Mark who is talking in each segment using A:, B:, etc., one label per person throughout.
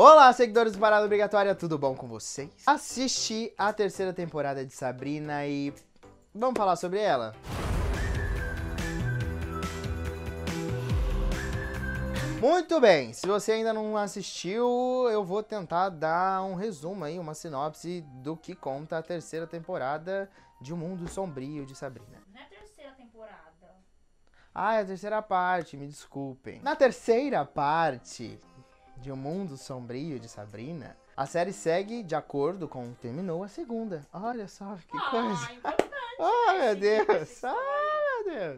A: Olá, seguidores do Parada Obrigatória, tudo bom com vocês? Assisti a terceira temporada de Sabrina e vamos falar sobre ela? Muito bem, se você ainda não assistiu, eu vou tentar dar um resumo aí, uma sinopse do que conta a terceira temporada de O Mundo Sombrio de Sabrina.
B: Não é a terceira temporada.
A: Ah, é a terceira parte, me desculpem. Na terceira parte de O Mundo Sombrio de Sabrina, a série segue de acordo com terminou a segunda. Olha só que coisa.
B: Ah, importante.
A: Oh, meu Deus! Ah,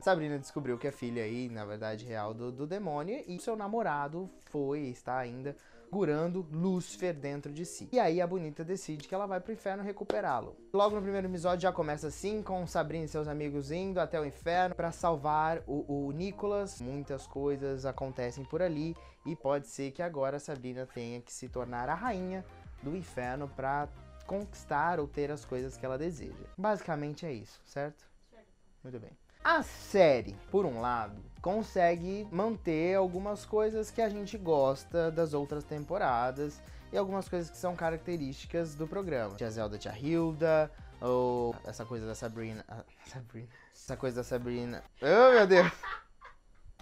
A: Sabrina descobriu que é filha aí, na verdade, real do, do demônio e seu namorado foi, está ainda, segurando Lúcifer dentro de si. E aí a bonita decide que ela vai pro inferno recuperá-lo. Logo no primeiro episódio já começa assim, com Sabrina e seus amigos indo até o inferno para salvar o, o Nicholas. Muitas coisas acontecem por ali e pode ser que agora a Sabrina tenha que se tornar a rainha do inferno para conquistar ou ter as coisas que ela deseja. Basicamente é isso, certo?
B: Certo.
A: Muito bem. A série, por um lado, consegue manter algumas coisas que a gente gosta das outras temporadas e algumas coisas que são características do programa. Tia Zelda, Tia Hilda, ou essa coisa da Sabrina. ah, Sabrina. Essa coisa da Sabrina. Oh, meu Deus!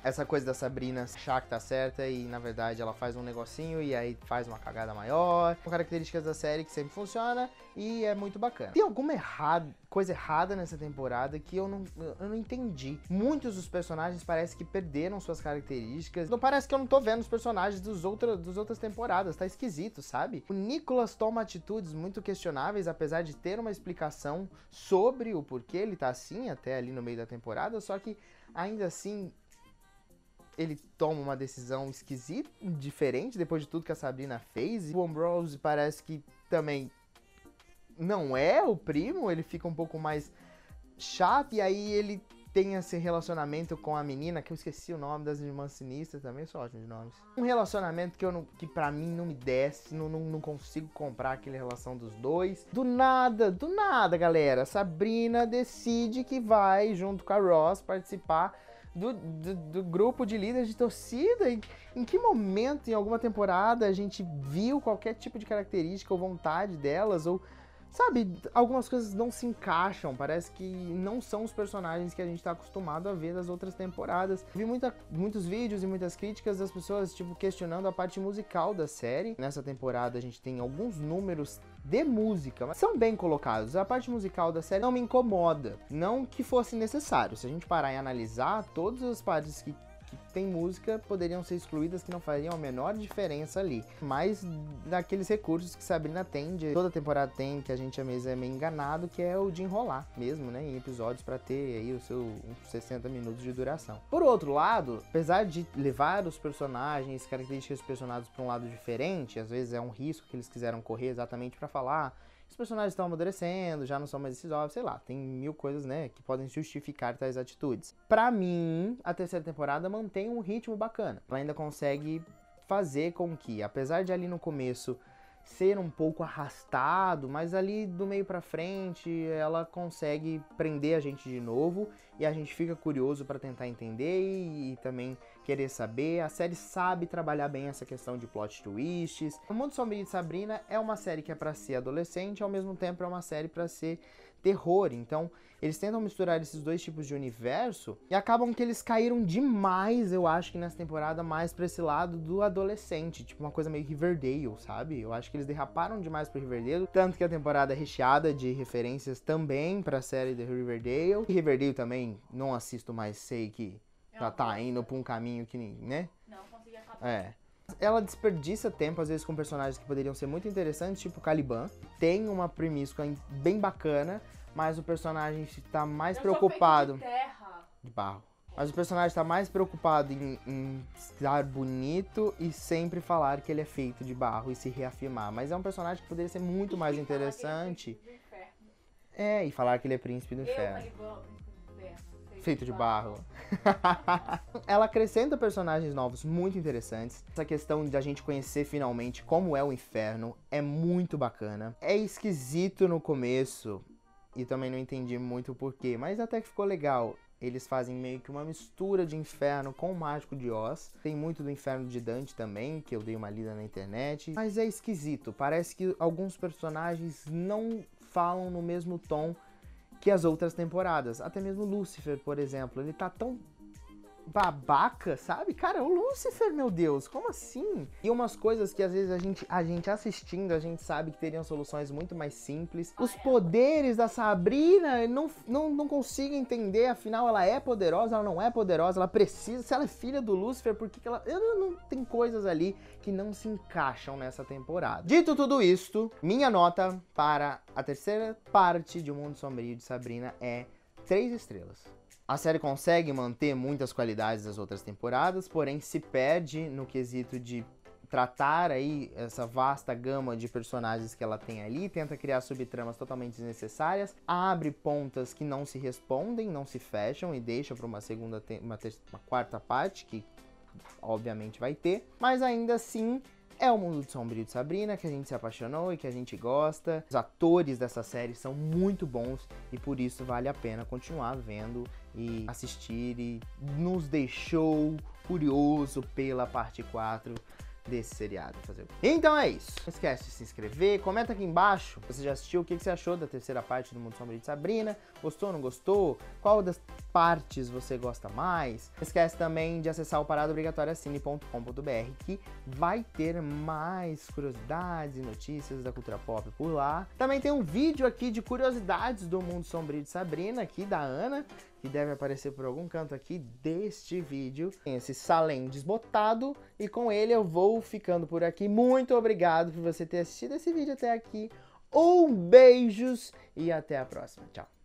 A: Essa coisa da Sabrina achar que tá certa e na verdade ela faz um negocinho e aí faz uma cagada maior. São características da série que sempre funciona e é muito bacana. Tem alguma errada, coisa errada nessa temporada que eu não, eu não entendi. Muitos dos personagens parece que perderam suas características. Não parece que eu não tô vendo os personagens dos, outra, dos outras temporadas. Tá esquisito, sabe? O Nicholas toma atitudes muito questionáveis, apesar de ter uma explicação sobre o porquê ele tá assim até ali no meio da temporada. Só que ainda assim ele toma uma decisão esquisita, diferente, depois de tudo que a Sabrina fez. O Ambrose parece que também não é o primo, ele fica um pouco mais chato, e aí ele tem esse relacionamento com a menina, que eu esqueci o nome das irmãs sinistras também, sou ótimo de nomes. Um relacionamento que eu não, que para mim não me desce, não, não, não consigo comprar aquela relação dos dois. Do nada, do nada, galera, Sabrina decide que vai, junto com a Ross, participar do, do, do grupo de líderes de torcida. Em, em que momento, em alguma temporada, a gente viu qualquer tipo de característica ou vontade delas? Ou, sabe, algumas coisas não se encaixam. Parece que não são os personagens que a gente tá acostumado a ver das outras temporadas. Vi muita, muitos vídeos e muitas críticas das pessoas, tipo, questionando a parte musical da série. Nessa temporada a gente tem alguns números de música, são bem colocados. A parte musical da série não me incomoda. Não que fosse necessário. Se a gente parar e analisar, todas as partes que tem música poderiam ser excluídas que não fariam a menor diferença ali. Mas daqueles recursos que Sabrina tem, de, toda temporada tem, que a gente é meio enganado, que é o de enrolar mesmo, né? Em episódios para ter aí o seu uns 60 minutos de duração. Por outro lado, apesar de levar os personagens, características dos personagens para um lado diferente, às vezes é um risco que eles quiseram correr exatamente para falar. Os personagens estão amadurecendo, já não são mais esses óbvios, sei lá, tem mil coisas, né, que podem justificar tais atitudes. Pra mim, a terceira temporada mantém um ritmo bacana. Ela ainda consegue fazer com que, apesar de ali no começo ser um pouco arrastado, mas ali do meio pra frente ela consegue prender a gente de novo e a gente fica curioso pra tentar entender e, e também querer saber. A série sabe trabalhar bem essa questão de plot twists. O Mundo Sombrio de Sabrina é uma série que é pra ser adolescente, ao mesmo tempo é uma série pra ser terror. Então, eles tentam misturar esses dois tipos de universo e acabam que eles caíram demais, eu acho que nessa temporada, mais pra esse lado do adolescente, tipo uma coisa meio Riverdale, sabe? Eu acho que eles derraparam demais pro Riverdale, tanto que a temporada é recheada de referências também pra série de Riverdale. E Riverdale também não assisto mais, sei que já tá indo pra um caminho que, né?
B: Não consegui acabar.
A: É. Ela desperdiça tempo, às vezes, com personagens que poderiam ser muito interessantes, tipo Caliban. Tem uma premissa bem bacana, mas o personagem tá mais
B: Eu sou
A: preocupado.
B: feito de terra.
A: De barro. Mas o personagem tá mais preocupado em, em estar bonito e sempre falar que ele é feito de barro e se reafirmar. Mas é um personagem que poderia ser muito mais
B: é
A: interessante. É, e falar que ele é príncipe do
B: Eu,
A: inferno.
B: Caliban, do inferno,
A: Feito de barro. Ela acrescenta personagens novos muito interessantes. Essa questão da gente conhecer finalmente como é o inferno é muito bacana. É esquisito no começo e também não entendi muito porquê, mas até que ficou legal. eles fazem meio que uma mistura de inferno com o Mágico de Oz. Tem muito do inferno de Dante também, que eu dei uma lida na internet. Mas é esquisito, parece que alguns personagens não falam no mesmo tom que as outras temporadas. Até mesmo Lúcifer, por exemplo, ele tá tão babaca, sabe? Cara, o Lúcifer, meu Deus, como assim? E umas coisas que às vezes a gente, a gente assistindo, a gente sabe que teriam soluções muito mais simples. Os poderes da Sabrina, eu não, não, não consigo entender, afinal ela é poderosa, ela não é poderosa, ela precisa, se ela é filha do Lúcifer, por que, que ela... Eu não, não, tem coisas ali que não se encaixam nessa temporada. Dito tudo isto, minha nota para a terceira parte de O Mundo Sombrio de Sabrina é 3 estrelas. A série consegue manter muitas qualidades das outras temporadas, porém se perde no quesito de tratar aí essa vasta gama de personagens que ela tem ali, tenta criar subtramas totalmente desnecessárias, abre pontas que não se respondem, não se fecham e deixa para uma segunda, uma, uma quarta parte que obviamente vai ter, mas ainda assim é o mundo sombrio de Sabrina, que a gente se apaixonou e que a gente gosta. Os atores dessa série são muito bons e por isso vale a pena continuar vendo e assistir e nos deixou curioso pela parte 4 desse seriado. Fazer. Então é isso. Não esquece de se inscrever, comenta aqui embaixo. Você já assistiu? O que você achou da terceira parte do Mundo Sombrio de Sabrina? Gostou, não gostou? Qual das partes você gosta mais? Não esquece também de acessar o paradaobrigatoriacine.com.br que vai ter mais curiosidades e notícias da cultura pop por lá. Também tem um vídeo aqui de curiosidades do Mundo Sombrio de Sabrina, aqui da Ana, que deve aparecer por algum canto aqui deste vídeo. Tem esse Salem desbotado e com ele eu vou ficando por aqui. Muito obrigado por você ter assistido esse vídeo até aqui. Um beijos e até a próxima. Tchau.